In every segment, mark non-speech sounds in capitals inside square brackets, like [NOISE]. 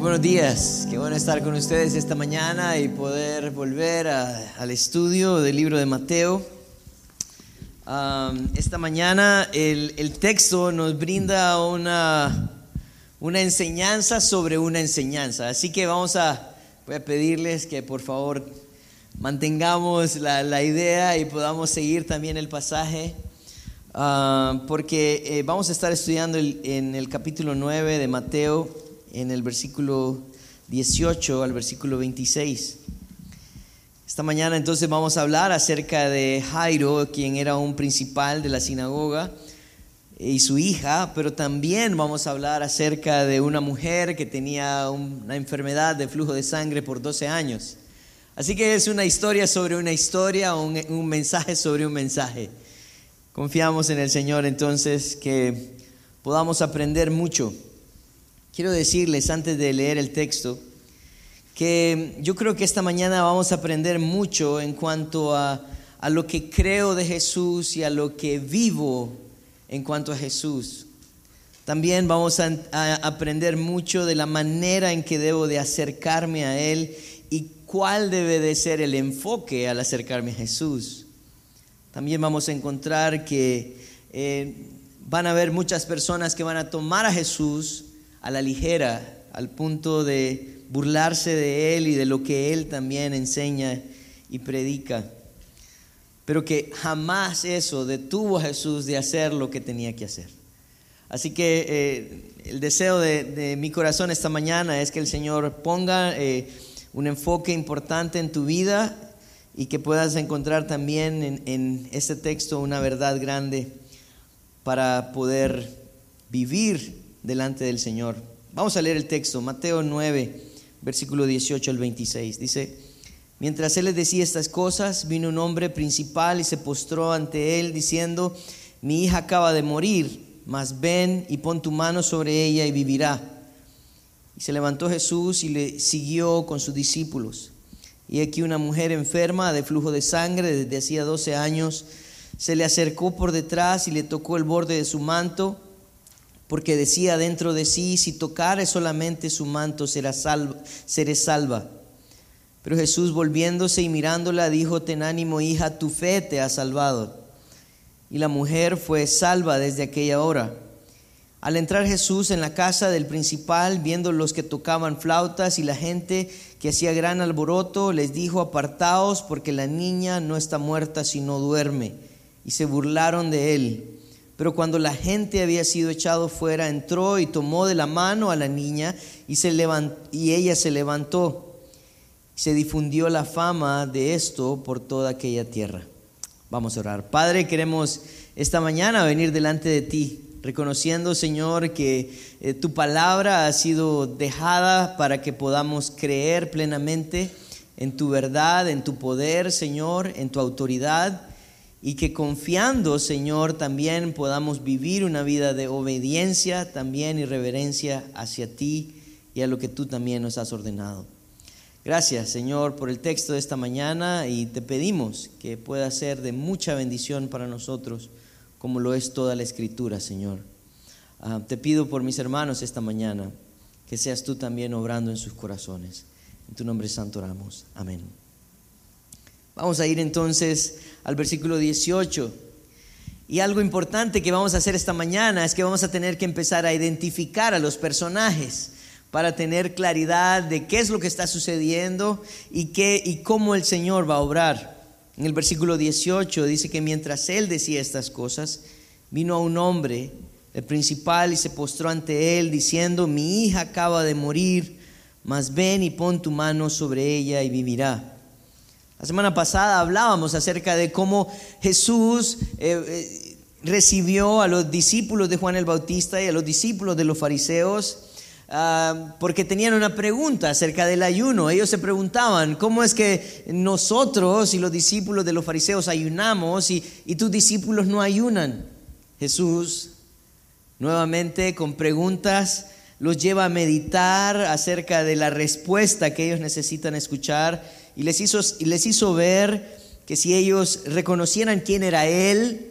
buenos días, qué bueno estar con ustedes esta mañana y poder volver al estudio del libro de Mateo. esta mañana el, texto nos brinda una, una enseñanza sobre una enseñanza, así que vamos a, voy a pedirles que por favor mantengamos la, la idea y podamos seguir también el pasaje. porque eh, vamos a estar estudiando en el capítulo 9 de Mateo en el versículo 18 al versículo 26. Esta mañana entonces vamos a hablar acerca de Jairo, quien era un principal de la sinagoga, y su hija, pero también vamos a hablar acerca de una mujer que tenía una enfermedad de flujo de sangre por 12 años. Así que es una historia sobre una historia, un, un mensaje sobre un mensaje. Confiamos en el Señor entonces que podamos aprender mucho quiero decirles antes de leer el texto que yo creo que esta mañana vamos a aprender mucho en cuanto a, lo que creo de Jesús y a lo que vivo en cuanto a Jesús. También vamos a, a, aprender mucho de la manera en que debo de acercarme a Él y cuál debe de ser el enfoque al acercarme a Jesús. También vamos a encontrar que eh, van a haber muchas personas que van a tomar a Jesús a la ligera, al punto de burlarse de Él y de lo que Él también enseña y predica. Pero que jamás eso detuvo a Jesús de hacer lo que tenía que hacer. Así que eh, el deseo de, mi corazón esta mañana es que el Señor ponga eh, un enfoque importante en tu vida y que puedas encontrar también en, en este texto una verdad grande para poder vivir delante del Señor. Vamos a leer el texto, Mateo 9, versículo 18 al 26. Dice, mientras él les decía estas cosas, vino un hombre principal y se postró ante él diciendo, mi hija acaba de morir, mas ven y pon tu mano sobre ella y vivirá. Y se levantó Jesús y le siguió con sus discípulos. Y aquí una mujer enferma de flujo de sangre desde hacía 12 años se le acercó por detrás y le tocó el borde de su manto porque decía dentro de sí, si tocare solamente su manto será salva, seré salva. Pero Jesús volviéndose y mirándola dijo, ten ánimo hija, tu fe te ha salvado. Y la mujer fue salva desde aquella hora. Al entrar Jesús en la casa del principal, viendo los que tocaban flautas y la gente que hacía gran alboroto, les dijo, apartaos porque la niña no está muerta sino duerme. Y se burlaron de él. Pero cuando la gente había sido echado fuera, entró y tomó de la mano a la niña y, se y ella se levantó. Se difundió la fama de esto por toda aquella tierra. Vamos a orar. Padre, queremos esta mañana venir delante de ti, reconociendo, Señor, que eh, tu palabra ha sido dejada para que podamos creer plenamente en tu verdad, en tu poder, Señor, en tu autoridad y que confiando, Señor, también podamos vivir una vida de obediencia también y reverencia hacia ti y a lo que tú también nos has ordenado. Gracias, Señor, por el texto de esta mañana y te pedimos que pueda ser de mucha bendición para nosotros, como lo es toda la escritura, Señor. Ah, te pido por mis hermanos esta mañana, que seas tú también obrando en sus corazones. En tu nombre santo oramos. Amén. Vamos a ir entonces al versículo 18. Y algo importante que vamos a hacer esta mañana es que vamos a tener que empezar a identificar a los personajes para tener claridad de qué es lo que está sucediendo y, qué, y cómo el Señor va a obrar. En el versículo 18 dice que mientras él decía estas cosas, vino a un hombre, el principal, y se postró ante él diciendo, mi hija acaba de morir, mas ven y pon tu mano sobre ella y vivirá. La semana pasada hablábamos acerca de cómo Jesús eh, eh, recibió a los discípulos de Juan el Bautista y a los discípulos de los fariseos ah, porque tenían una pregunta acerca del ayuno. Ellos se preguntaban, ¿cómo es que nosotros y los discípulos de los fariseos ayunamos y, y tus discípulos no ayunan? Jesús, nuevamente con preguntas, los lleva a meditar acerca de la respuesta que ellos necesitan escuchar y les hizo, les hizo ver que si ellos reconocieran quién era Él,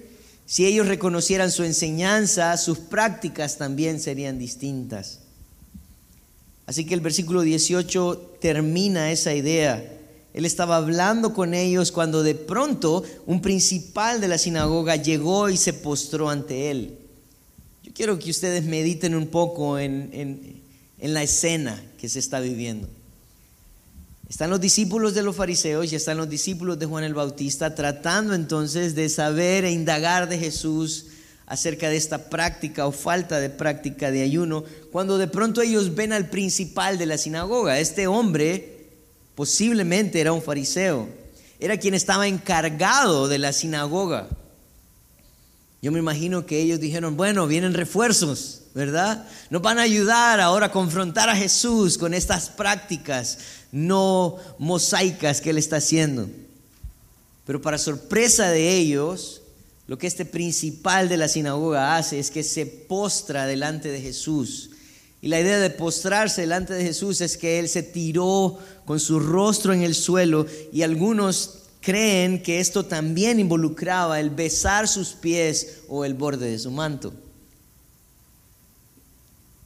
si ellos reconocieran su enseñanza, sus prácticas también serían distintas. Así que el versículo 18 termina esa idea. Él estaba hablando con ellos cuando de pronto un principal de la sinagoga llegó y se postró ante él. Yo quiero que ustedes mediten un poco en, en la escena que se está viviendo. Están los discípulos de los fariseos y están los discípulos de Juan el Bautista tratando entonces de saber e indagar de Jesús acerca de esta práctica o falta de práctica de ayuno, cuando de pronto ellos ven al principal de la sinagoga. Este hombre posiblemente era un fariseo, era quien estaba encargado de la sinagoga. Yo me imagino que ellos dijeron, bueno, vienen refuerzos, ¿verdad? Nos van a ayudar ahora a confrontar a Jesús con estas prácticas no mosaicas que él está haciendo. Pero para sorpresa de ellos, lo que este principal de la sinagoga hace es que se postra delante de Jesús. Y la idea de postrarse delante de Jesús es que él se tiró con su rostro en el suelo y algunos creen que esto también involucraba el besar sus pies o el borde de su manto.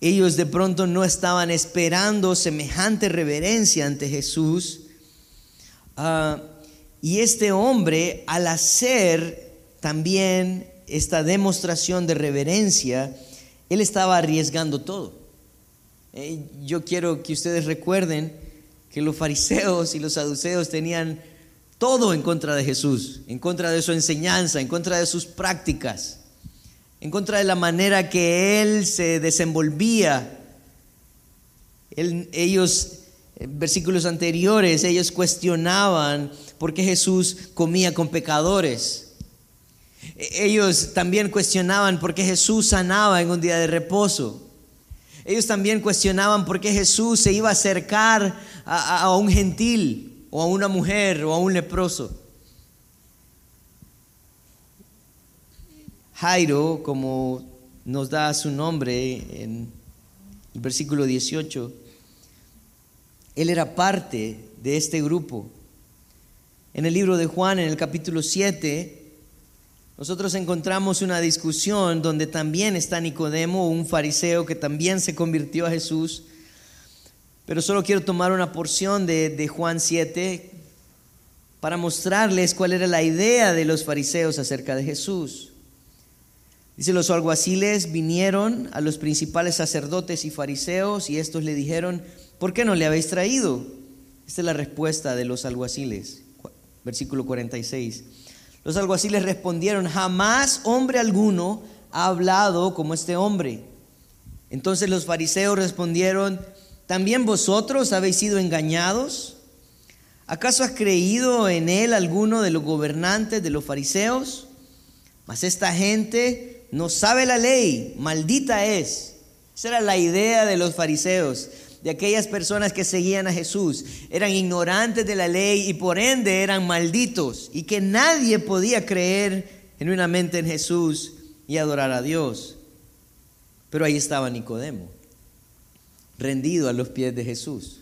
Ellos de pronto no estaban esperando semejante reverencia ante Jesús. Ah, y este hombre, al hacer también esta demostración de reverencia, él estaba arriesgando todo. Eh, yo quiero que ustedes recuerden que los fariseos y los saduceos tenían todo en contra de Jesús, en contra de su enseñanza, en contra de sus prácticas en contra de la manera que él se desenvolvía. ellos, en versículos anteriores, ellos cuestionaban por qué Jesús comía con pecadores. E, ellos también cuestionaban por qué Jesús sanaba en un día de reposo. Ellos también cuestionaban por qué Jesús se iba a acercar a un gentil o a una mujer o a un leproso. Jairo, como nos da su nombre en el versículo 18, él era parte de este grupo. En el libro de Juan, en el capítulo 7, nosotros encontramos una discusión donde también está Nicodemo, un fariseo que también se convirtió a Jesús. Pero solo quiero tomar una porción de, de Juan 7 para mostrarles cuál era la idea de los fariseos acerca de Jesús. Dice, los alguaciles vinieron a los principales sacerdotes y fariseos y estos le dijeron, ¿por qué no le habéis traído? Esta es la respuesta de los alguaciles, versículo 46. Los alguaciles respondieron, jamás hombre alguno ha hablado como este hombre. Entonces los fariseos respondieron, ¿también vosotros habéis sido engañados? ¿Acaso has creído en él alguno de los gobernantes de los fariseos? Mas esta gente no sabe la ley, maldita es. Esa era la idea de los fariseos, de aquellas personas que seguían a Jesús. Eran ignorantes de la ley y por ende eran malditos y que nadie podía creer genuinamente en Jesús y adorar a Dios. Pero ahí estaba Nicodemo, rendido a los pies de Jesús,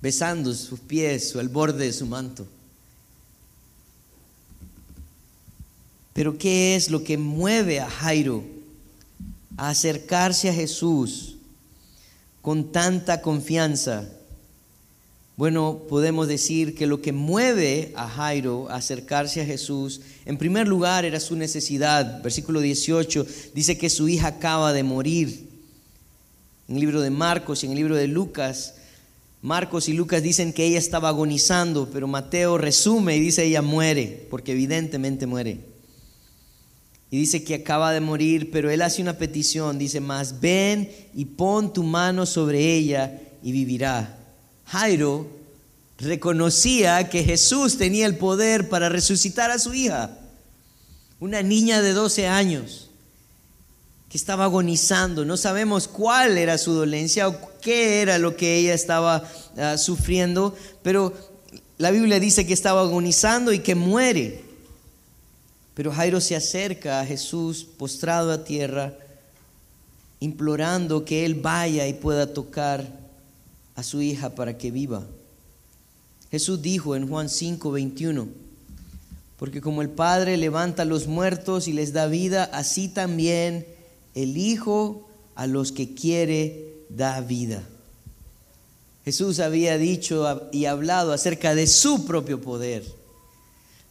besando sus pies o el borde de su manto. Pero ¿qué es lo que mueve a Jairo a acercarse a Jesús con tanta confianza? Bueno, podemos decir que lo que mueve a Jairo a acercarse a Jesús, en primer lugar era su necesidad. Versículo 18 dice que su hija acaba de morir. En el libro de Marcos y en el libro de Lucas, Marcos y Lucas dicen que ella estaba agonizando, pero Mateo resume y dice ella muere, porque evidentemente muere y dice que acaba de morir, pero él hace una petición, dice más, ven y pon tu mano sobre ella y vivirá. Jairo reconocía que Jesús tenía el poder para resucitar a su hija, una niña de 12 años que estaba agonizando. No sabemos cuál era su dolencia o qué era lo que ella estaba ah, sufriendo, pero la Biblia dice que estaba agonizando y que muere. Pero Jairo se acerca a Jesús postrado a tierra, implorando que él vaya y pueda tocar a su hija para que viva. Jesús dijo en Juan 5, 21, porque como el Padre levanta a los muertos y les da vida, así también el Hijo a los que quiere da vida. Jesús había dicho y hablado acerca de su propio poder.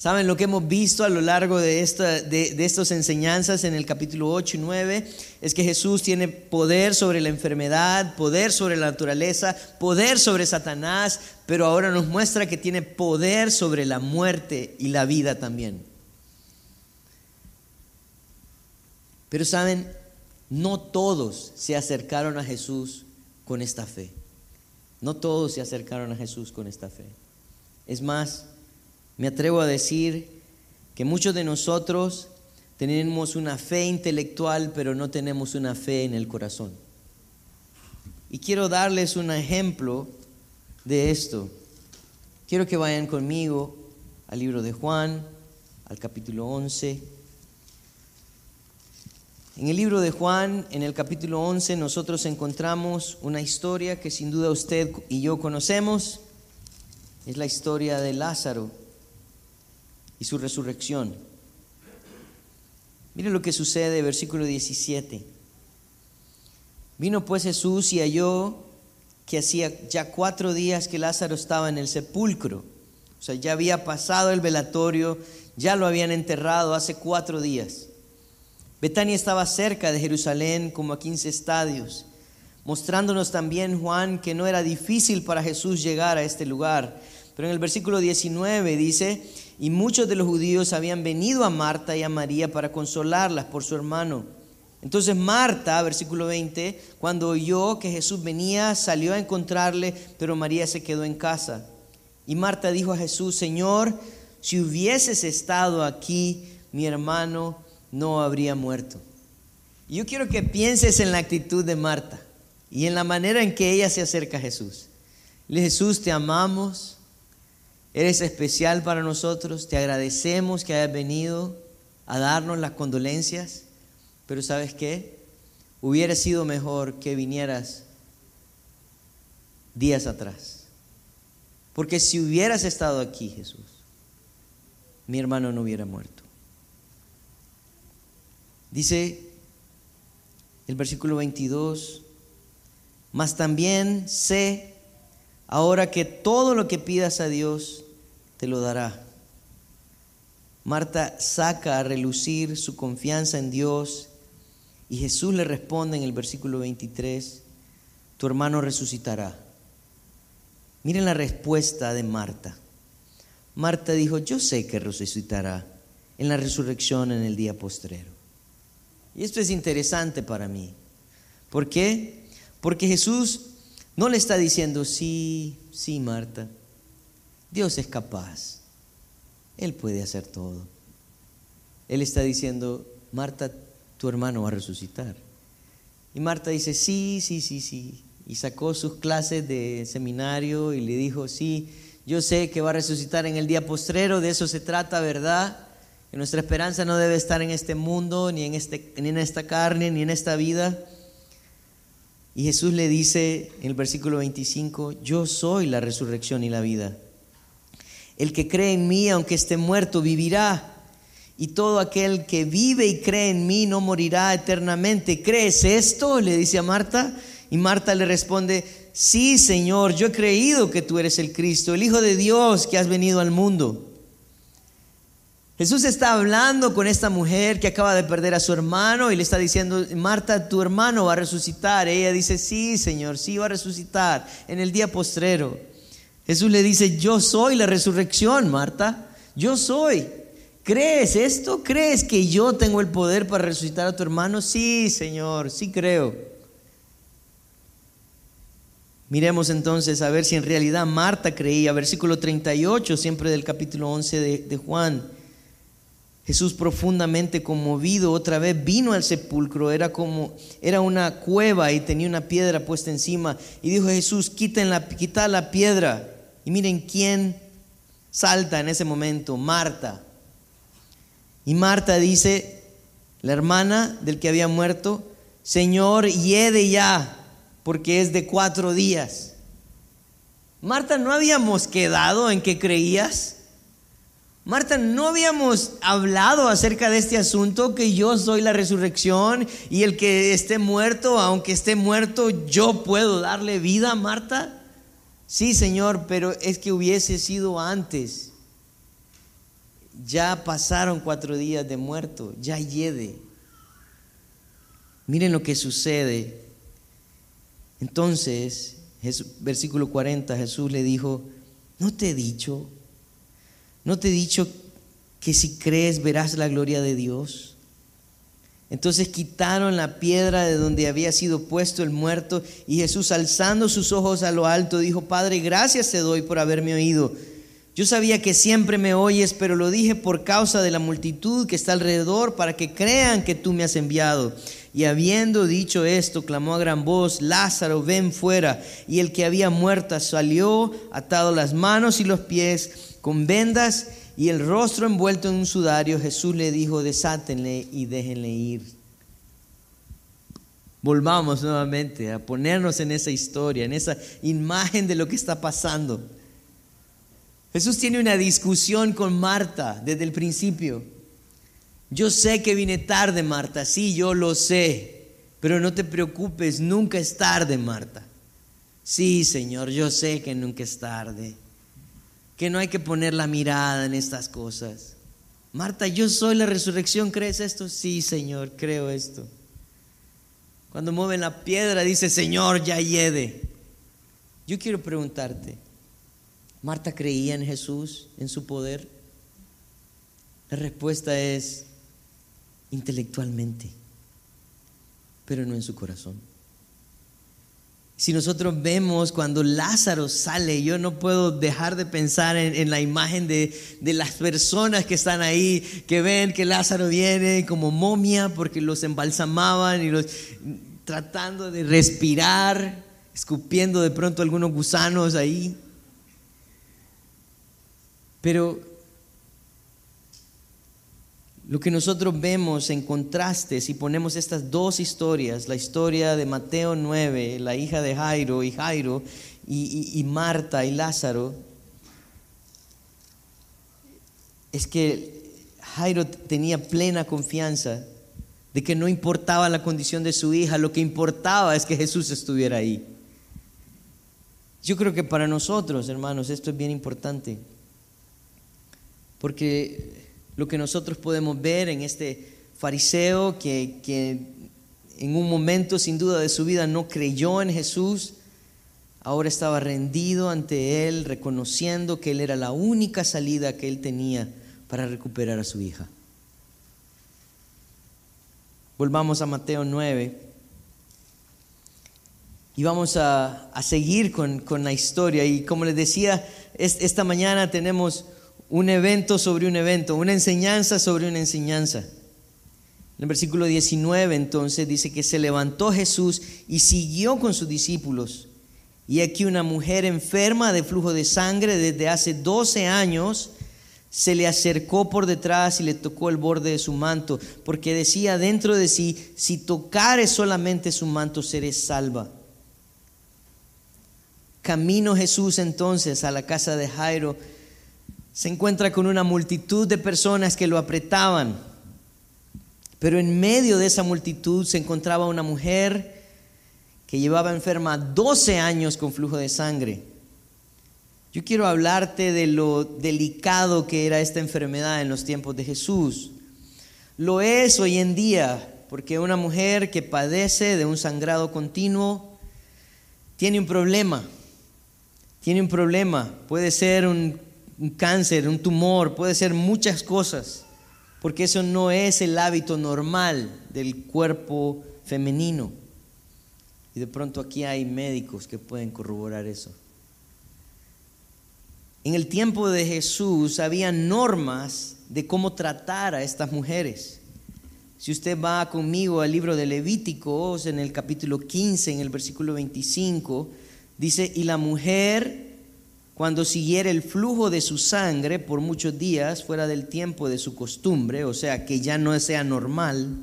¿Saben lo que hemos visto a lo largo de, esta, de, estas enseñanzas en el capítulo 8 y 9? Es que Jesús tiene poder sobre la enfermedad, poder sobre la naturaleza, poder sobre Satanás, pero ahora nos muestra que tiene poder sobre la muerte y la vida también. Pero saben, no todos se acercaron a Jesús con esta fe. No todos se acercaron a Jesús con esta fe. Es más, me atrevo a decir que muchos de nosotros tenemos una fe intelectual, pero no tenemos una fe en el corazón. Y quiero darles un ejemplo de esto. Quiero que vayan conmigo al libro de Juan, al capítulo 11. En el libro de Juan, en el capítulo 11, nosotros encontramos una historia que sin duda usted y yo conocemos. Es la historia de Lázaro y su resurrección. Mire lo que sucede, versículo 17. Vino pues Jesús y halló que hacía ya cuatro días que Lázaro estaba en el sepulcro. O sea, ya había pasado el velatorio, ya lo habían enterrado hace cuatro días. Betania estaba cerca de Jerusalén, como a 15 estadios, mostrándonos también Juan que no era difícil para Jesús llegar a este lugar. Pero en el versículo 19 dice, y muchos de los judíos habían venido a Marta y a María para consolarlas por su hermano. Entonces Marta, versículo 20, cuando oyó que Jesús venía, salió a encontrarle, pero María se quedó en casa. Y Marta dijo a Jesús, Señor, si hubieses estado aquí, mi hermano no habría muerto. Y yo quiero que pienses en la actitud de Marta y en la manera en que ella se acerca a Jesús. Le Jesús, te amamos, Eres especial para nosotros, te agradecemos que hayas venido a darnos las condolencias, pero ¿sabes qué? Hubiera sido mejor que vinieras días atrás. Porque si hubieras estado aquí, Jesús, mi hermano no hubiera muerto. Dice el versículo 22, mas también sé ahora que todo lo que pidas a Dios, te lo dará. Marta saca a relucir su confianza en Dios y Jesús le responde en el versículo 23, tu hermano resucitará. Miren la respuesta de Marta. Marta dijo, yo sé que resucitará en la resurrección en el día postrero. Y esto es interesante para mí. ¿Por qué? Porque Jesús no le está diciendo, sí, sí, Marta, Dios es capaz. Él puede hacer todo. Él está diciendo, Marta, tu hermano va a resucitar. Y Marta dice, sí, sí, sí, sí. Y sacó sus clases de seminario y le dijo, sí, yo sé que va a resucitar en el día postrero, de eso se trata, ¿verdad? Que nuestra esperanza no debe estar en este mundo, ni en, este, ni en esta carne, ni en esta vida. Y Jesús le dice en el versículo 25, yo soy la resurrección y la vida. El que cree en mí, aunque esté muerto, vivirá. Y todo aquel que vive y cree en mí no morirá eternamente. ¿Crees esto? Le dice a Marta. Y Marta le responde, sí, Señor, yo he creído que tú eres el Cristo, el Hijo de Dios que has venido al mundo. Jesús está hablando con esta mujer que acaba de perder a su hermano y le está diciendo, Marta, tu hermano va a resucitar. Ella dice, sí, Señor, sí va a resucitar en el día postrero. Jesús le dice, yo soy la resurrección, Marta, yo soy. ¿Crees esto? ¿Crees que yo tengo el poder para resucitar a tu hermano? Sí, Señor, sí creo. Miremos entonces a ver si en realidad Marta creía. Versículo 38, siempre del capítulo 11 de, de Juan. Jesús profundamente conmovido otra vez vino al sepulcro, era como era una cueva y tenía una piedra puesta encima y dijo Jesús, quiten la, quita la piedra. Y miren quién salta en ese momento, Marta. Y Marta dice, la hermana del que había muerto, Señor, hiede ya, porque es de cuatro días. Marta, ¿no habíamos quedado en que creías? Marta, ¿no habíamos hablado acerca de este asunto que yo soy la resurrección y el que esté muerto, aunque esté muerto, yo puedo darle vida, Marta? Sí, Señor, pero es que hubiese sido antes. Ya pasaron cuatro días de muerto, ya yede. Miren lo que sucede. Entonces, versículo 40, Jesús le dijo, ¿no te he dicho? ¿No te he dicho que si crees verás la gloria de Dios? Entonces quitaron la piedra de donde había sido puesto el muerto y Jesús alzando sus ojos a lo alto dijo, Padre, gracias te doy por haberme oído. Yo sabía que siempre me oyes, pero lo dije por causa de la multitud que está alrededor, para que crean que tú me has enviado. Y habiendo dicho esto, clamó a gran voz, Lázaro, ven fuera. Y el que había muerto salió, atado las manos y los pies, con vendas y el rostro envuelto en un sudario. Jesús le dijo, desátenle y déjenle ir. Volvamos nuevamente a ponernos en esa historia, en esa imagen de lo que está pasando. Jesús tiene una discusión con Marta desde el principio. Yo sé que vine tarde, Marta, sí, yo lo sé, pero no te preocupes, nunca es tarde, Marta. Sí, Señor, yo sé que nunca es tarde, que no hay que poner la mirada en estas cosas. Marta, yo soy la resurrección, ¿crees esto? Sí, Señor, creo esto. Cuando mueven la piedra, dice, Señor, ya yede. Yo quiero preguntarte, ¿Marta creía en Jesús, en su poder? La respuesta es, intelectualmente, pero no en su corazón. Si nosotros vemos cuando Lázaro sale, yo no puedo dejar de pensar en, la imagen de, de, las personas que están ahí, que ven que Lázaro viene como momia porque los embalsamaban y los tratando de respirar, escupiendo de pronto algunos gusanos ahí. Pero lo que nosotros vemos en contraste, si ponemos estas dos historias, la historia de Mateo 9, la hija de Jairo y Jairo, y, Marta y Lázaro, es que Jairo tenía plena confianza de que no importaba la condición de su hija, lo que importaba es que Jesús estuviera ahí. Yo creo que para nosotros, hermanos, esto es bien importante, porque lo que nosotros podemos ver en este fariseo que, en un momento sin duda de su vida no creyó en Jesús, ahora estaba rendido ante Él, reconociendo que Él era la única salida que Él tenía para recuperar a su hija. Volvamos a Mateo 9 y vamos a, seguir con, con, la historia. Y como les decía, esta mañana tenemos un evento sobre un evento, una enseñanza sobre una enseñanza. En el versículo 19 entonces dice que se levantó Jesús y siguió con sus discípulos. Y aquí una mujer enferma de flujo de sangre desde hace 12 años se le acercó por detrás y le tocó el borde de su manto, porque decía dentro de sí, si tocare solamente su manto seré salva. Camino Jesús entonces a la casa de Jairo se encuentra con una multitud de personas que lo apretaban. Pero en medio de esa multitud se encontraba una mujer que llevaba enferma 12 años con flujo de sangre. Yo quiero hablarte de lo delicado que era esta enfermedad en los tiempos de Jesús. Lo es hoy en día, porque una mujer que padece de un sangrado continuo tiene un problema. Tiene un problema. Puede ser un un cáncer, un tumor, puede ser muchas cosas, porque eso no es el hábito normal del cuerpo femenino. Y de pronto aquí hay médicos que pueden corroborar eso. En el tiempo de Jesús había normas de cómo tratar a estas mujeres. Si usted va conmigo al libro de Levíticos, en el capítulo 15, en el versículo 25, dice, y la mujer cuando siguiera el flujo de su sangre por muchos días fuera del tiempo de su costumbre, o sea, que ya no sea normal,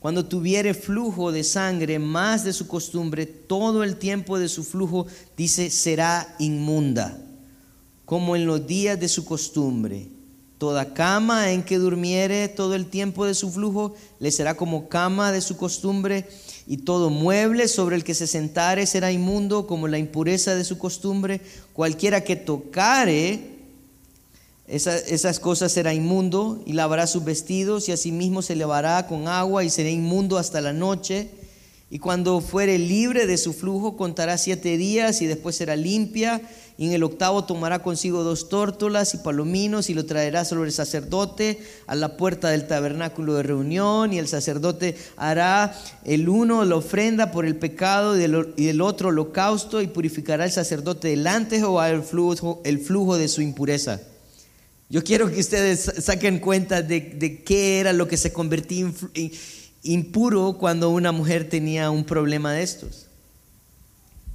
cuando tuviere flujo de sangre más de su costumbre, todo el tiempo de su flujo, dice, será inmunda, como en los días de su costumbre. Toda cama en que durmiere todo el tiempo de su flujo le será como cama de su costumbre, y todo mueble sobre el que se sentare será inmundo como la impureza de su costumbre. Cualquiera que tocare esas cosas será inmundo y lavará sus vestidos y asimismo se lavará con agua y será inmundo hasta la noche. Y cuando fuere libre de su flujo contará siete días y después será limpia y en el octavo tomará consigo dos tórtolas y palominos y lo traerá sobre el sacerdote a la puerta del tabernáculo de reunión y el sacerdote hará el uno la ofrenda por el pecado y el, otro holocausto y purificará el sacerdote delante de Jehová el flujo, el flujo de su impureza. Yo quiero que ustedes saquen cuenta de, de qué era lo que se convertía impuro cuando una mujer tenía un problema de estos.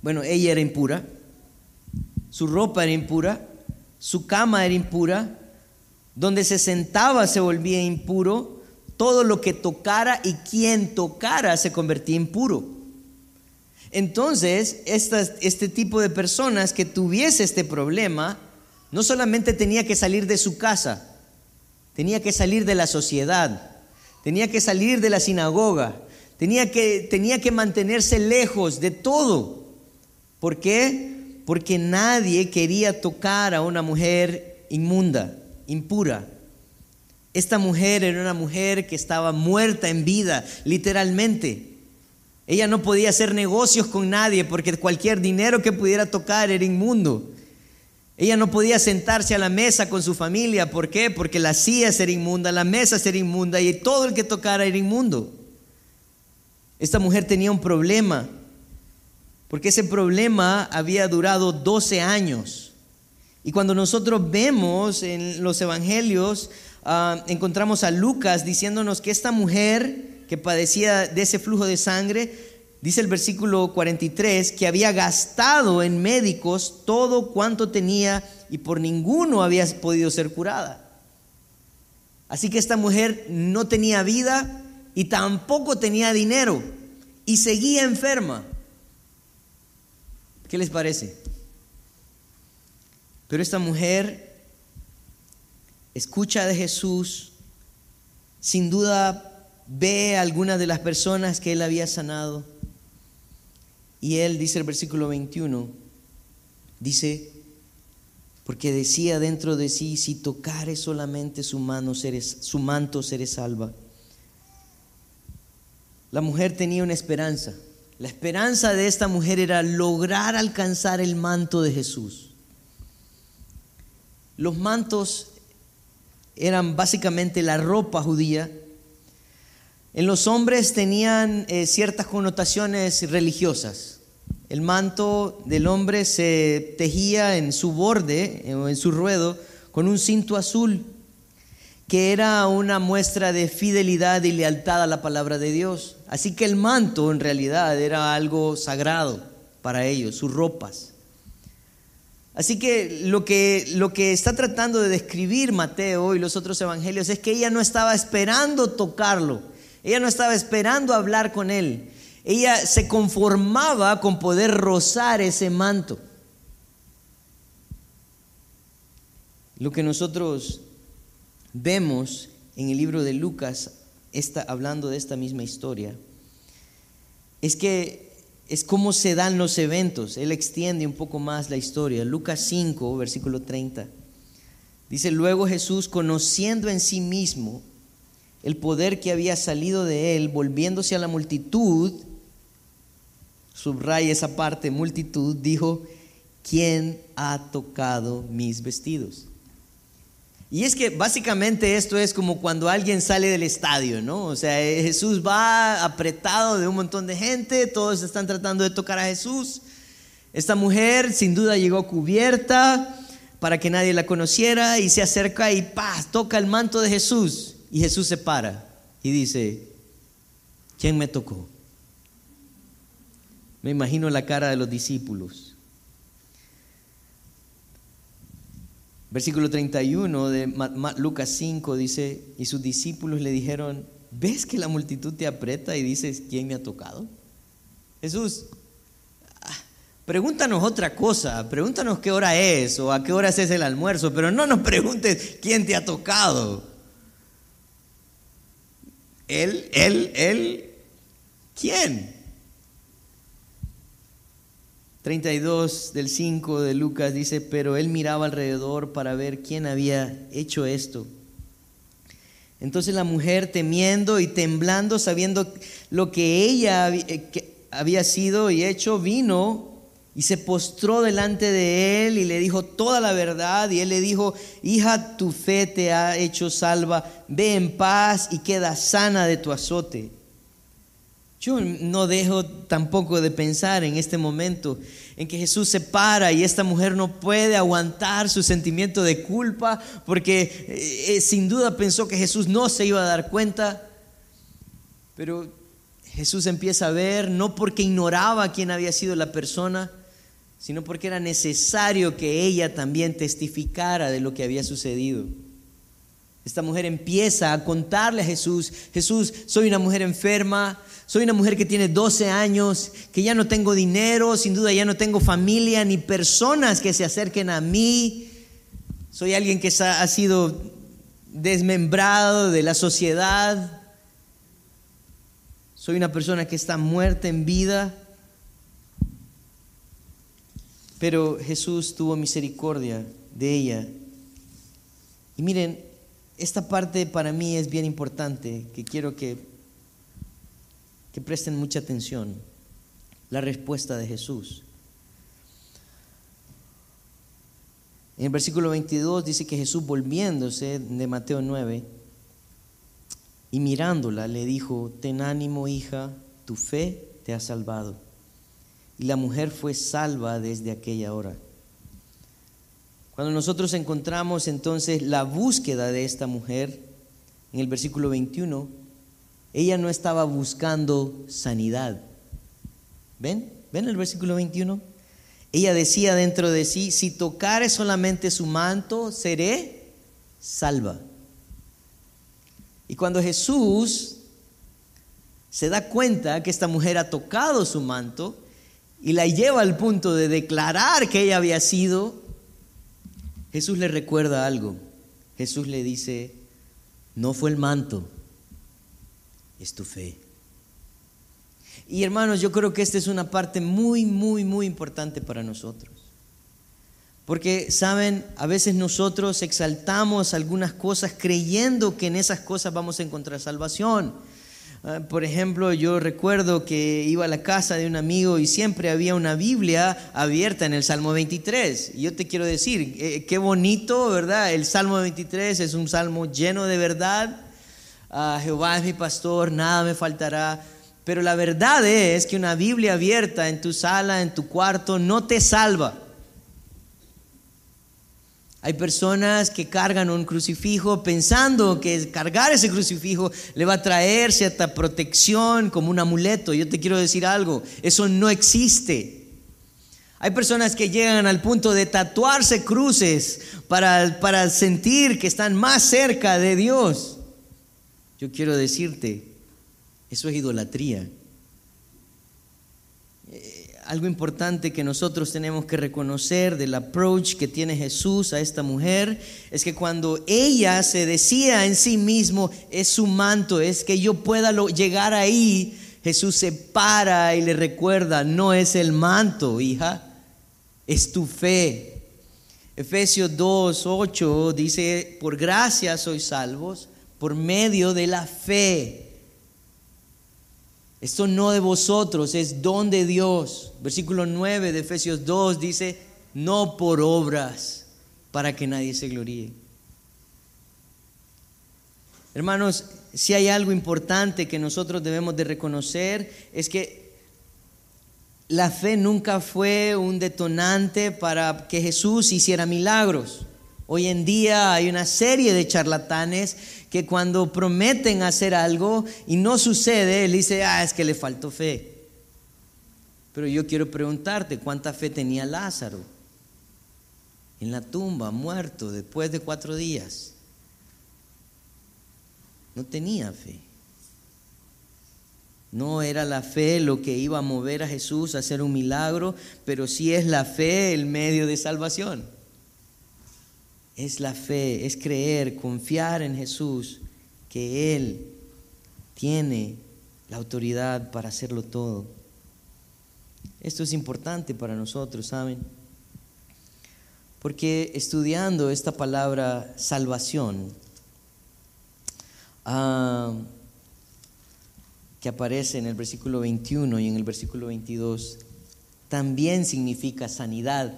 Bueno, ella era impura su ropa era impura, su cama era impura, donde se sentaba se volvía impuro, todo lo que tocara y quien tocara se convertía impuro. Entonces, este tipo de personas que tuviese este problema, no solamente tenía que salir de su casa, tenía que salir de la sociedad, tenía que salir de la sinagoga, tenía que, tenía que mantenerse lejos de todo. ¿Por qué? porque nadie quería tocar a una mujer inmunda, impura. Esta mujer era una mujer que estaba muerta en vida, literalmente. Ella no podía hacer negocios con nadie porque cualquier dinero que pudiera tocar era inmundo. Ella no podía sentarse a la mesa con su familia. ¿Por qué? Porque la silla era inmunda, la mesa era inmunda y todo el que tocara era inmundo. Esta mujer tenía un problema porque ese problema había durado 12 años. Y cuando nosotros vemos en los evangelios, ah, encontramos a Lucas diciéndonos que esta mujer que padecía de ese flujo de sangre, dice el versículo 43, que había gastado en médicos todo cuanto tenía y por ninguno había podido ser curada. Así que esta mujer no tenía vida y tampoco tenía dinero y seguía enferma. ¿Qué les parece? Pero esta mujer escucha de Jesús, sin duda ve a algunas de las personas que él había sanado. Y él dice el versículo 21, dice, porque decía dentro de sí, si tocare solamente su, mano, su manto, seré salva. La mujer tenía una esperanza. La esperanza de esta mujer era lograr alcanzar el manto de Jesús. Los mantos eran básicamente la ropa judía. En los hombres tenían eh, ciertas connotaciones religiosas. El manto del hombre se tejía en su borde, en su ruedo, con un cinto azul que era una muestra de fidelidad y lealtad a la palabra de Dios. Así que el manto en realidad era algo sagrado para ellos, sus ropas. Así que lo que, lo que está tratando de describir Mateo y los otros evangelios es que ella no estaba esperando tocarlo, ella no estaba esperando hablar con él, ella se conformaba con poder rozar ese manto. Lo que nosotros vemos en el libro de Lucas, está hablando de esta misma historia, es que es cómo se dan los eventos. Él extiende un poco más la historia. Lucas 5, versículo 30. Dice, luego Jesús, conociendo en sí mismo el poder que había salido de él, volviéndose a la multitud, subraya esa parte, multitud, dijo, ¿quién ha tocado mis vestidos? Y es que básicamente esto es como cuando alguien sale del estadio, ¿no? O sea, Jesús va apretado de un montón de gente, todos están tratando de tocar a Jesús. Esta mujer sin duda llegó cubierta para que nadie la conociera y se acerca y ¡paz! toca el manto de Jesús. Y Jesús se para y dice, ¿quién me tocó? Me imagino la cara de los discípulos. Versículo 31 de Lucas 5 dice, y sus discípulos le dijeron, ¿ves que la multitud te aprieta y dices, ¿quién me ha tocado? Jesús, ah, pregúntanos otra cosa, pregúntanos qué hora es o a qué hora es el almuerzo, pero no nos preguntes quién te ha tocado. Él, él, él, ¿quién? 32 del 5 de Lucas dice, pero él miraba alrededor para ver quién había hecho esto. Entonces la mujer temiendo y temblando, sabiendo lo que ella eh, había sido y hecho, vino y se postró delante de él y le dijo toda la verdad. Y él le dijo, hija, tu fe te ha hecho salva, ve en paz y queda sana de tu azote. Yo no dejo tampoco de pensar en este momento en que Jesús se para y esta mujer no puede aguantar su sentimiento de culpa porque eh, eh, sin duda pensó que Jesús no se iba a dar cuenta. Pero Jesús empieza a ver, no porque ignoraba quién había sido la persona, sino porque era necesario que ella también testificara de lo que había sucedido. Esta mujer empieza a contarle a Jesús, Jesús, soy una mujer enferma, soy una mujer que tiene 12 años, que ya no tengo dinero, sin duda ya no tengo familia ni personas que se acerquen a mí. Soy alguien que ha sido desmembrado de la sociedad. Soy una persona que está muerta en vida. Pero Jesús tuvo misericordia de ella. Y miren, esta parte para mí es bien importante, que quiero que que presten mucha atención la respuesta de Jesús. En el versículo 22 dice que Jesús volviéndose de Mateo 9 y mirándola le dijo, ten ánimo hija, tu fe te ha salvado. Y la mujer fue salva desde aquella hora. Cuando nosotros encontramos entonces la búsqueda de esta mujer, en el versículo 21, ella no estaba buscando sanidad. ¿Ven? ¿Ven el versículo 21? Ella decía dentro de sí, si tocare solamente su manto, seré salva. Y cuando Jesús se da cuenta que esta mujer ha tocado su manto y la lleva al punto de declarar que ella había sido, Jesús le recuerda algo. Jesús le dice, no fue el manto, es tu fe. Y hermanos, yo creo que esta es una parte muy, muy, muy importante para nosotros. Porque, saben, a veces nosotros exaltamos algunas cosas creyendo que en esas cosas vamos a encontrar salvación. Ah, por ejemplo, yo recuerdo que iba a la casa de un amigo y siempre había una Biblia abierta en el Salmo 23. Y yo te quiero decir, eh, qué bonito, ¿verdad? El Salmo 23 es un salmo lleno de verdad Ah, Jehová es mi pastor, nada me faltará. Pero la verdad es que una Biblia abierta en tu sala, en tu cuarto, no te salva. Hay personas que cargan un crucifijo pensando que cargar ese crucifijo le va a traer cierta protección como un amuleto. Yo te quiero decir algo, eso no existe. Hay personas que llegan al punto de tatuarse cruces para, para sentir que están más cerca de Dios. Yo quiero decirte, eso es idolatría. Algo importante que nosotros tenemos que reconocer del approach que tiene Jesús a esta mujer es que cuando ella se decía en sí mismo, es su manto, es que yo pueda llegar ahí, Jesús se para y le recuerda, no es el manto, hija, es tu fe. Efesios 2, 8 dice, por gracia sois salvos por medio de la fe. Esto no de vosotros, es don de Dios. Versículo 9 de Efesios 2 dice, no por obras, para que nadie se gloríe. Hermanos, si hay algo importante que nosotros debemos de reconocer, es que la fe nunca fue un detonante para que Jesús hiciera milagros. Hoy en día hay una serie de charlatanes que cuando prometen hacer algo y no sucede, él dice, ah, es que le faltó fe. Pero yo quiero preguntarte, ¿cuánta fe tenía Lázaro? En la tumba, muerto, después de cuatro días. No tenía fe. No era la fe lo que iba a mover a Jesús a hacer un milagro, pero sí es la fe el medio de salvación. Es la fe, es creer, confiar en Jesús, que Él tiene la autoridad para hacerlo todo. Esto es importante para nosotros, ¿saben? Porque estudiando esta palabra salvación, ah, que aparece en el versículo 21 y en el versículo 22, también significa sanidad.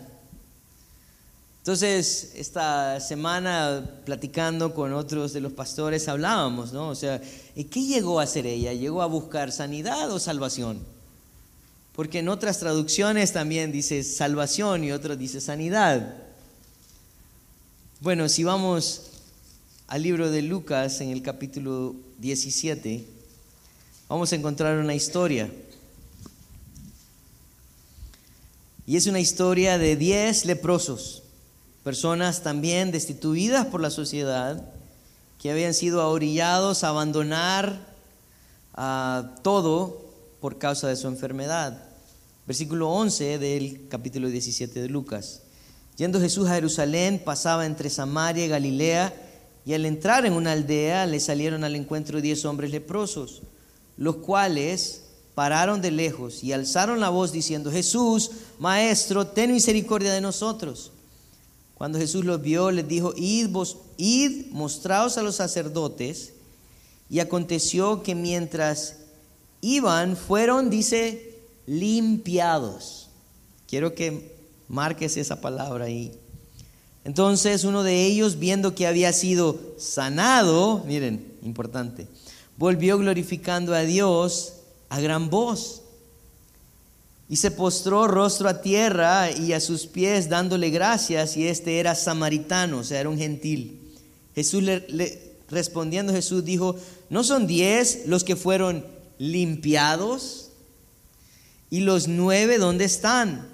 Entonces, esta semana platicando con otros de los pastores hablábamos, ¿no? O sea, ¿qué llegó a hacer ella? ¿Llegó a buscar sanidad o salvación? Porque en otras traducciones también dice salvación y otras dice sanidad. Bueno, si vamos al libro de Lucas en el capítulo 17, vamos a encontrar una historia. Y es una historia de diez leprosos, personas también destituidas por la sociedad, que habían sido ahorillados a abandonar a todo por causa de su enfermedad. Versículo 11 del capítulo 17 de Lucas. Yendo Jesús a Jerusalén, pasaba entre Samaria y Galilea, y al entrar en una aldea le salieron al encuentro diez hombres leprosos los cuales pararon de lejos y alzaron la voz diciendo, Jesús, Maestro, ten misericordia de nosotros. Cuando Jesús los vio, les dijo, id, vos, id, mostraos a los sacerdotes. Y aconteció que mientras iban, fueron, dice, limpiados. Quiero que marques esa palabra ahí. Entonces uno de ellos, viendo que había sido sanado, miren, importante, volvió glorificando a Dios a gran voz. Y se postró rostro a tierra y a sus pies dándole gracias, y este era samaritano, o sea, era un gentil. Jesús le, respondiendo Jesús dijo, ¿no son diez los que fueron limpiados? ¿Y los nueve dónde están?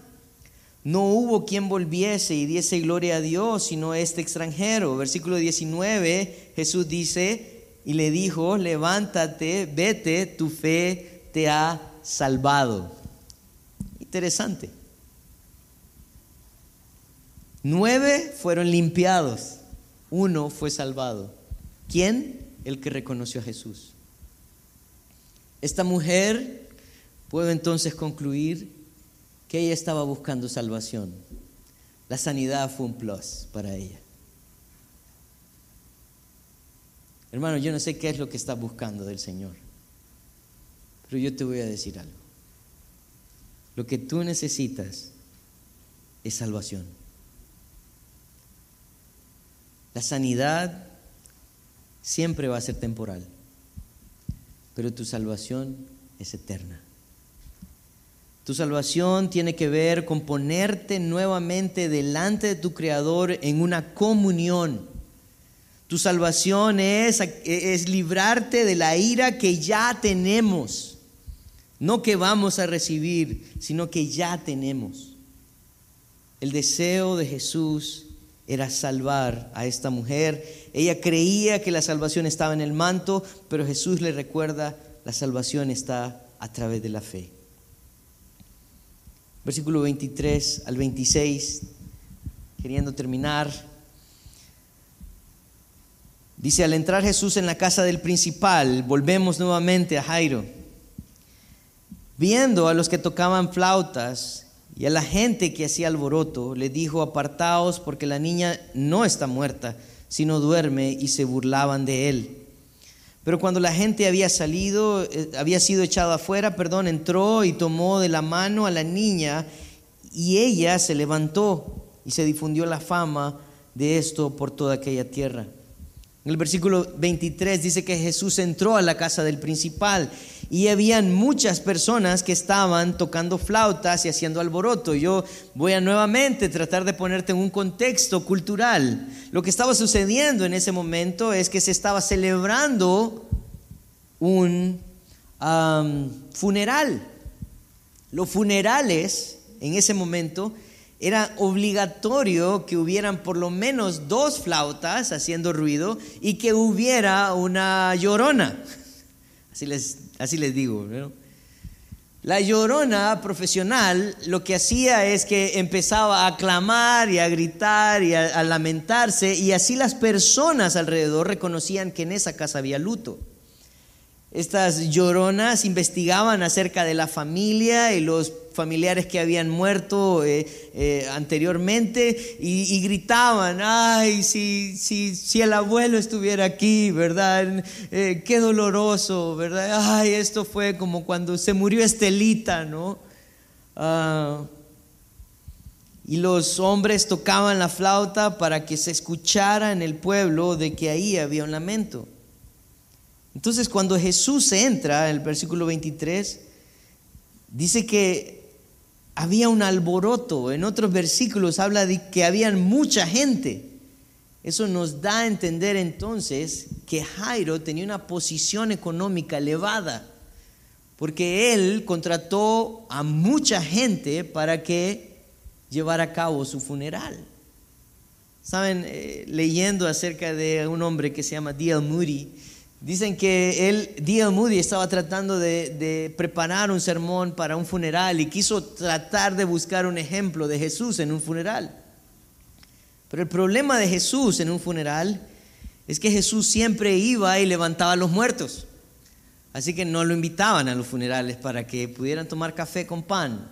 No hubo quien volviese y diese gloria a Dios, sino este extranjero. Versículo 19, Jesús dice, y le dijo, levántate, vete, tu fe te ha salvado. Interesante. Nueve fueron limpiados, uno fue salvado. ¿Quién? El que reconoció a Jesús. Esta mujer, puedo entonces concluir que ella estaba buscando salvación. La sanidad fue un plus para ella. Hermano, yo no sé qué es lo que estás buscando del Señor, pero yo te voy a decir algo. Lo que tú necesitas es salvación. La sanidad siempre va a ser temporal, pero tu salvación es eterna. Tu salvación tiene que ver con ponerte nuevamente delante de tu Creador en una comunión tu salvación es, es librarte de la ira que ya tenemos. No que vamos a recibir, sino que ya tenemos. El deseo de Jesús era salvar a esta mujer. Ella creía que la salvación estaba en el manto, pero Jesús le recuerda, la salvación está a través de la fe. Versículo 23 al 26, queriendo terminar. Dice, al entrar Jesús en la casa del principal, volvemos nuevamente a Jairo, viendo a los que tocaban flautas y a la gente que hacía alboroto, le dijo, apartaos porque la niña no está muerta, sino duerme, y se burlaban de él. Pero cuando la gente había salido, eh, había sido echada afuera, perdón, entró y tomó de la mano a la niña, y ella se levantó y se difundió la fama de esto por toda aquella tierra. En el versículo 23 dice que Jesús entró a la casa del principal y habían muchas personas que estaban tocando flautas y haciendo alboroto. Yo voy a nuevamente tratar de ponerte en un contexto cultural. Lo que estaba sucediendo en ese momento es que se estaba celebrando un funeral. Los funerales en ese momento era obligatorio que hubieran por lo menos dos flautas haciendo ruido y que hubiera una llorona. Así les, digo. La llorona profesional lo que hacía es que empezaba a clamar y a gritar y a, lamentarse y así las personas alrededor reconocían que en esa casa había luto. Estas lloronas investigaban acerca de la familia y los familiares que habían muerto eh, eh, anteriormente y, gritaban, ay, si, si, si, el abuelo estuviera aquí, ¿verdad? Eh, qué doloroso, ¿verdad? Ay, esto fue como cuando se murió Estelita, ¿no? Ah, y los hombres tocaban la flauta para que se escuchara en el pueblo de que ahí había un lamento. Entonces cuando Jesús entra, en el versículo 23, dice que había un alboroto. En otros versículos habla de que habían mucha gente. Eso nos da a entender entonces que Jairo tenía una posición económica elevada, porque él contrató a mucha gente para que llevara a cabo su funeral. Saben, eh, leyendo acerca de un hombre que se llama D.L. Moody, Dicen que él, D.L. Moody, estaba tratando de, preparar un sermón para un funeral y quiso tratar de buscar un ejemplo de Jesús en un funeral. Pero el problema de Jesús en un funeral es que Jesús siempre iba y levantaba a los muertos. Así que no lo invitaban a los funerales para que pudieran tomar café con pan.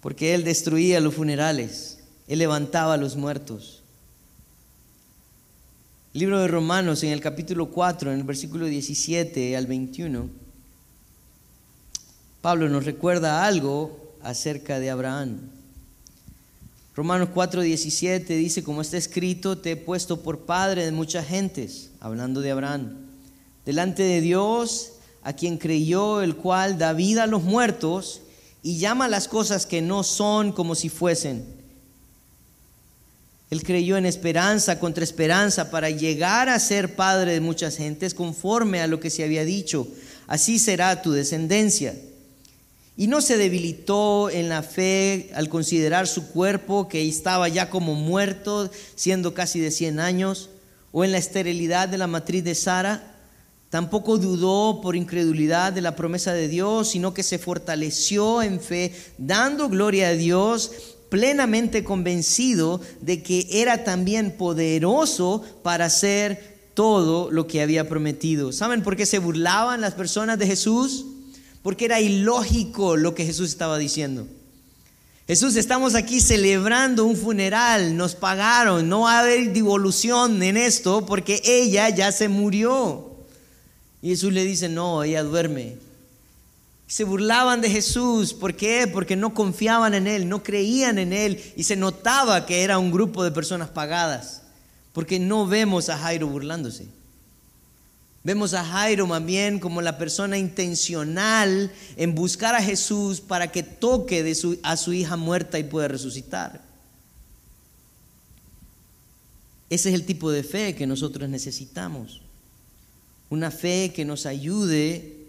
Porque Él destruía los funerales, Él levantaba a los muertos. Libro de Romanos en el capítulo 4, en el versículo 17 al 21, Pablo nos recuerda algo acerca de Abraham. Romanos 4, 17 dice, como está escrito, te he puesto por padre de muchas gentes, hablando de Abraham, delante de Dios, a quien creyó, el cual da vida a los muertos y llama las cosas que no son como si fuesen él creyó en esperanza contra esperanza para llegar a ser padre de muchas gentes conforme a lo que se había dicho. Así será tu descendencia. Y no se debilitó en la fe al considerar su cuerpo que estaba ya como muerto, siendo casi de 100 años, o en la esterilidad de la matriz de Sara. Tampoco dudó por incredulidad de la promesa de Dios, sino que se fortaleció en fe, dando gloria a Dios plenamente convencido de que era también poderoso para hacer todo lo que había prometido. ¿Saben por qué se burlaban las personas de Jesús? Porque era ilógico lo que Jesús estaba diciendo. Jesús, estamos aquí celebrando un funeral, nos pagaron, no va a haber devolución en esto porque ella ya se murió. Y Jesús le dice, no, ella duerme. Se burlaban de Jesús. ¿Por qué? Porque no confiaban en Él, no creían en Él y se notaba que era un grupo de personas pagadas. Porque no vemos a Jairo burlándose. Vemos a Jairo más bien como la persona intencional en buscar a Jesús para que toque a su hija muerta y pueda resucitar. Ese es el tipo de fe que nosotros necesitamos. Una fe que nos ayude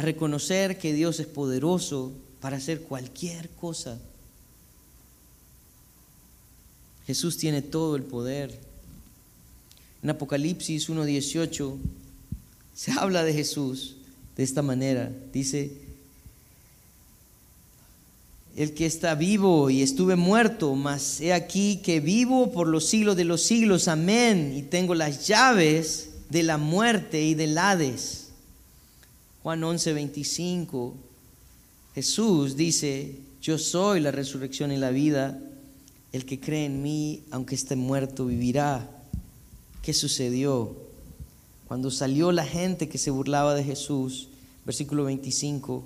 a reconocer que Dios es poderoso para hacer cualquier cosa. Jesús tiene todo el poder. En Apocalipsis 1.18 se [LAUGHS] habla de Jesús de esta manera. Dice, el que está vivo y estuve muerto, mas he aquí que vivo por los siglos de los siglos, amén, y tengo las llaves de la muerte y del Hades. Juan 11, 25, Jesús dice, yo soy la resurrección y la vida, el que cree en mí, aunque esté muerto, vivirá. ¿Qué sucedió? Cuando salió la gente que se burlaba de Jesús, versículo 25,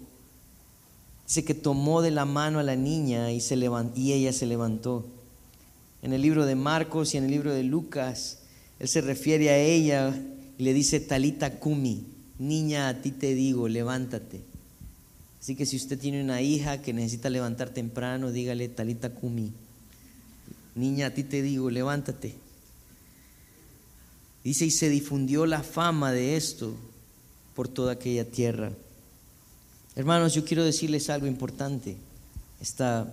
dice que tomó de la mano a la niña y, se y ella se levantó. En el libro de Marcos y en el libro de Lucas, él se refiere a ella y le dice talita kumi, niña, a ti te digo, levántate. Así que si usted tiene una hija que necesita levantar temprano, dígale, talita kumi, niña, a ti te digo, levántate. Dice, y se difundió la fama de esto por toda aquella tierra. Hermanos, yo quiero decirles algo importante esta,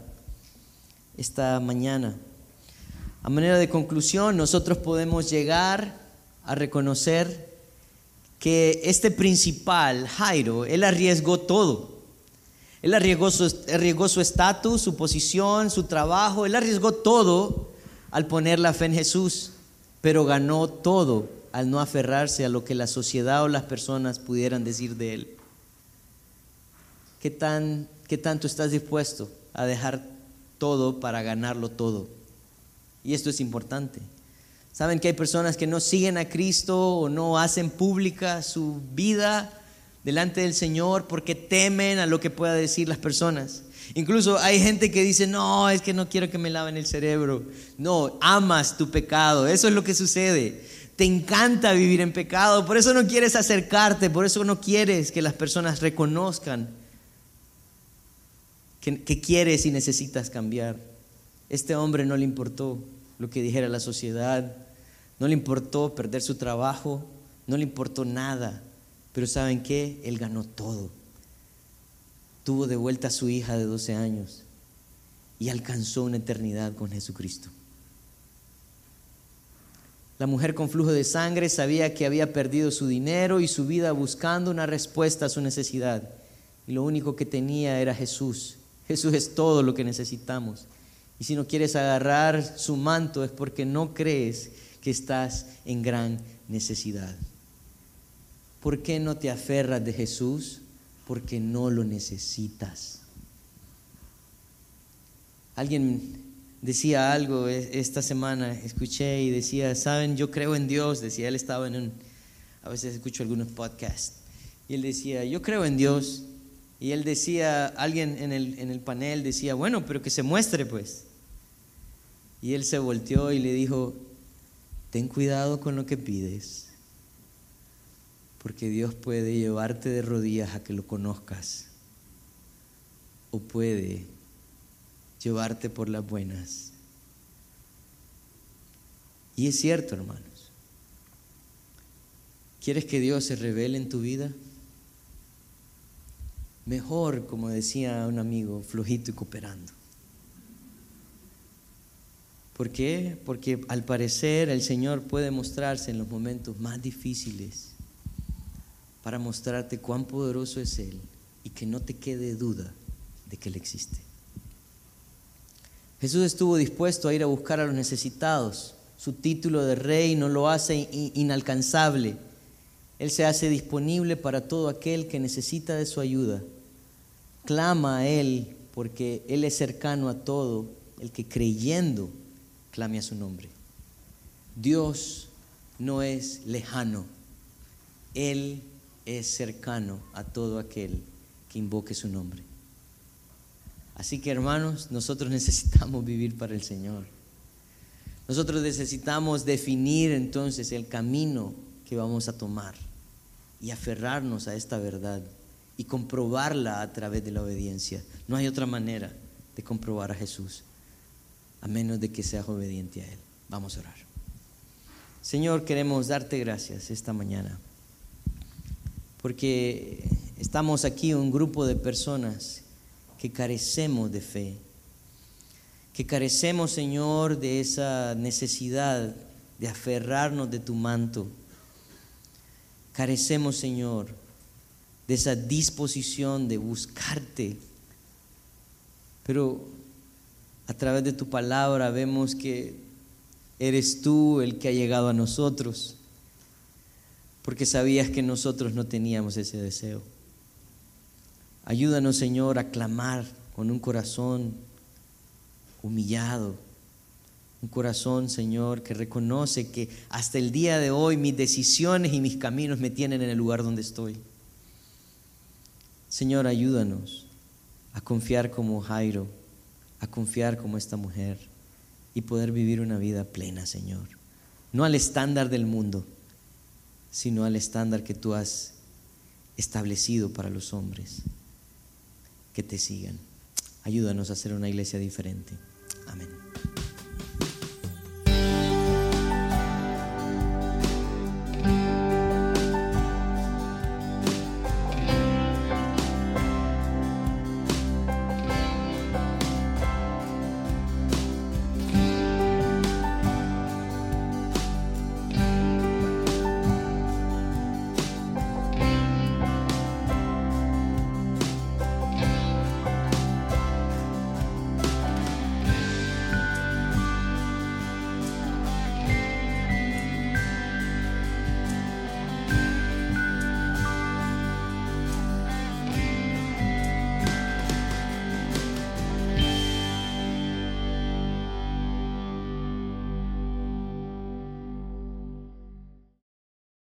esta mañana. A manera de conclusión, nosotros podemos llegar a reconocer que este principal, Jairo, él arriesgó todo. Él arriesgó su estatus, su posición, su trabajo, él arriesgó todo al poner la fe en Jesús, pero ganó todo al no aferrarse a lo que la sociedad o las personas pudieran decir de él. ¿Qué, tan, qué tanto estás dispuesto a dejar todo para ganarlo todo? Y esto es importante. Saben que hay personas que no siguen a Cristo o no hacen pública su vida delante del Señor porque temen a lo que pueda decir las personas. Incluso hay gente que dice, no, es que no quiero que me laven el cerebro. No, amas tu pecado. Eso es lo que sucede. Te encanta vivir en pecado. Por eso no quieres acercarte. Por eso no quieres que las personas reconozcan que, quieres y necesitas cambiar. Este hombre no le importó lo que dijera la sociedad. No le importó perder su trabajo. No le importó nada. Pero ¿saben qué? Él ganó todo tuvo de vuelta a su hija de 12 años y alcanzó una eternidad con Jesucristo. La mujer con flujo de sangre sabía que había perdido su dinero y su vida buscando una respuesta a su necesidad. Y lo único que tenía era Jesús. Jesús es todo lo que necesitamos. Y si no quieres agarrar su manto es porque no crees que estás en gran necesidad. ¿Por qué no te aferras de Jesús? porque no lo necesitas. Alguien decía algo e, esta semana, escuché y decía, saben, yo creo en Dios, decía, él estaba en un, a veces escucho algunos podcasts, y él decía, yo creo en Dios, y él decía, alguien en el, en el panel decía, bueno, pero que se muestre pues. Y él se volteó y le dijo, ten cuidado con lo que pides porque Dios puede llevarte de rodillas a que lo conozcas o puede llevarte por las buenas. Y es cierto, hermanos. ¿Quieres que Dios se revele en tu vida? Mejor, como decía un amigo, flojito y cooperando. ¿Por qué? Porque al parecer el Señor puede mostrarse en los momentos más difíciles para mostrarte cuán poderoso es Él y que no te quede duda de que Él existe. Jesús estuvo dispuesto a ir a buscar a los necesitados. Su título de rey no lo hace inalcanzable. Él se hace disponible para todo aquel que necesita de su ayuda. Clama a Él porque Él es cercano a todo el que creyendo clame a su nombre. Dios no es lejano. Él es cercano a todo aquel que invoque su nombre. Así que hermanos, nosotros [LAUGHS] necesitamos vivir para el Señor. Nosotros necesitamos definir entonces el camino que vamos a tomar y aferrarnos a esta verdad y comprobarla a través de la obediencia. No hay otra manera de comprobar a Jesús a menos de que seas obediente a Él. Vamos a orar. Señor, queremos darte gracias esta mañana porque estamos aquí un grupo de personas que carecemos de fe, que carecemos, Señor, de esa necesidad de aferrarnos de tu manto. Carecemos, Señor, de esa disposición de buscarte. Pero a través de tu palabra vemos que eres tú el que ha llegado a nosotros porque sabías que nosotros no teníamos ese deseo. Ayúdanos, Señor, a clamar con un corazón humillado, un corazón, Señor, que reconoce que hasta el día de hoy mis decisiones y mis caminos me tienen en el lugar donde estoy. Señor, ayúdanos a confiar como Jairo, a confiar como esta mujer y poder vivir una vida plena, Señor. No al estándar del mundo, sino al estándar que tú has establecido para los hombres que te sigan. Ayúdanos a hacer una iglesia diferente. Amén.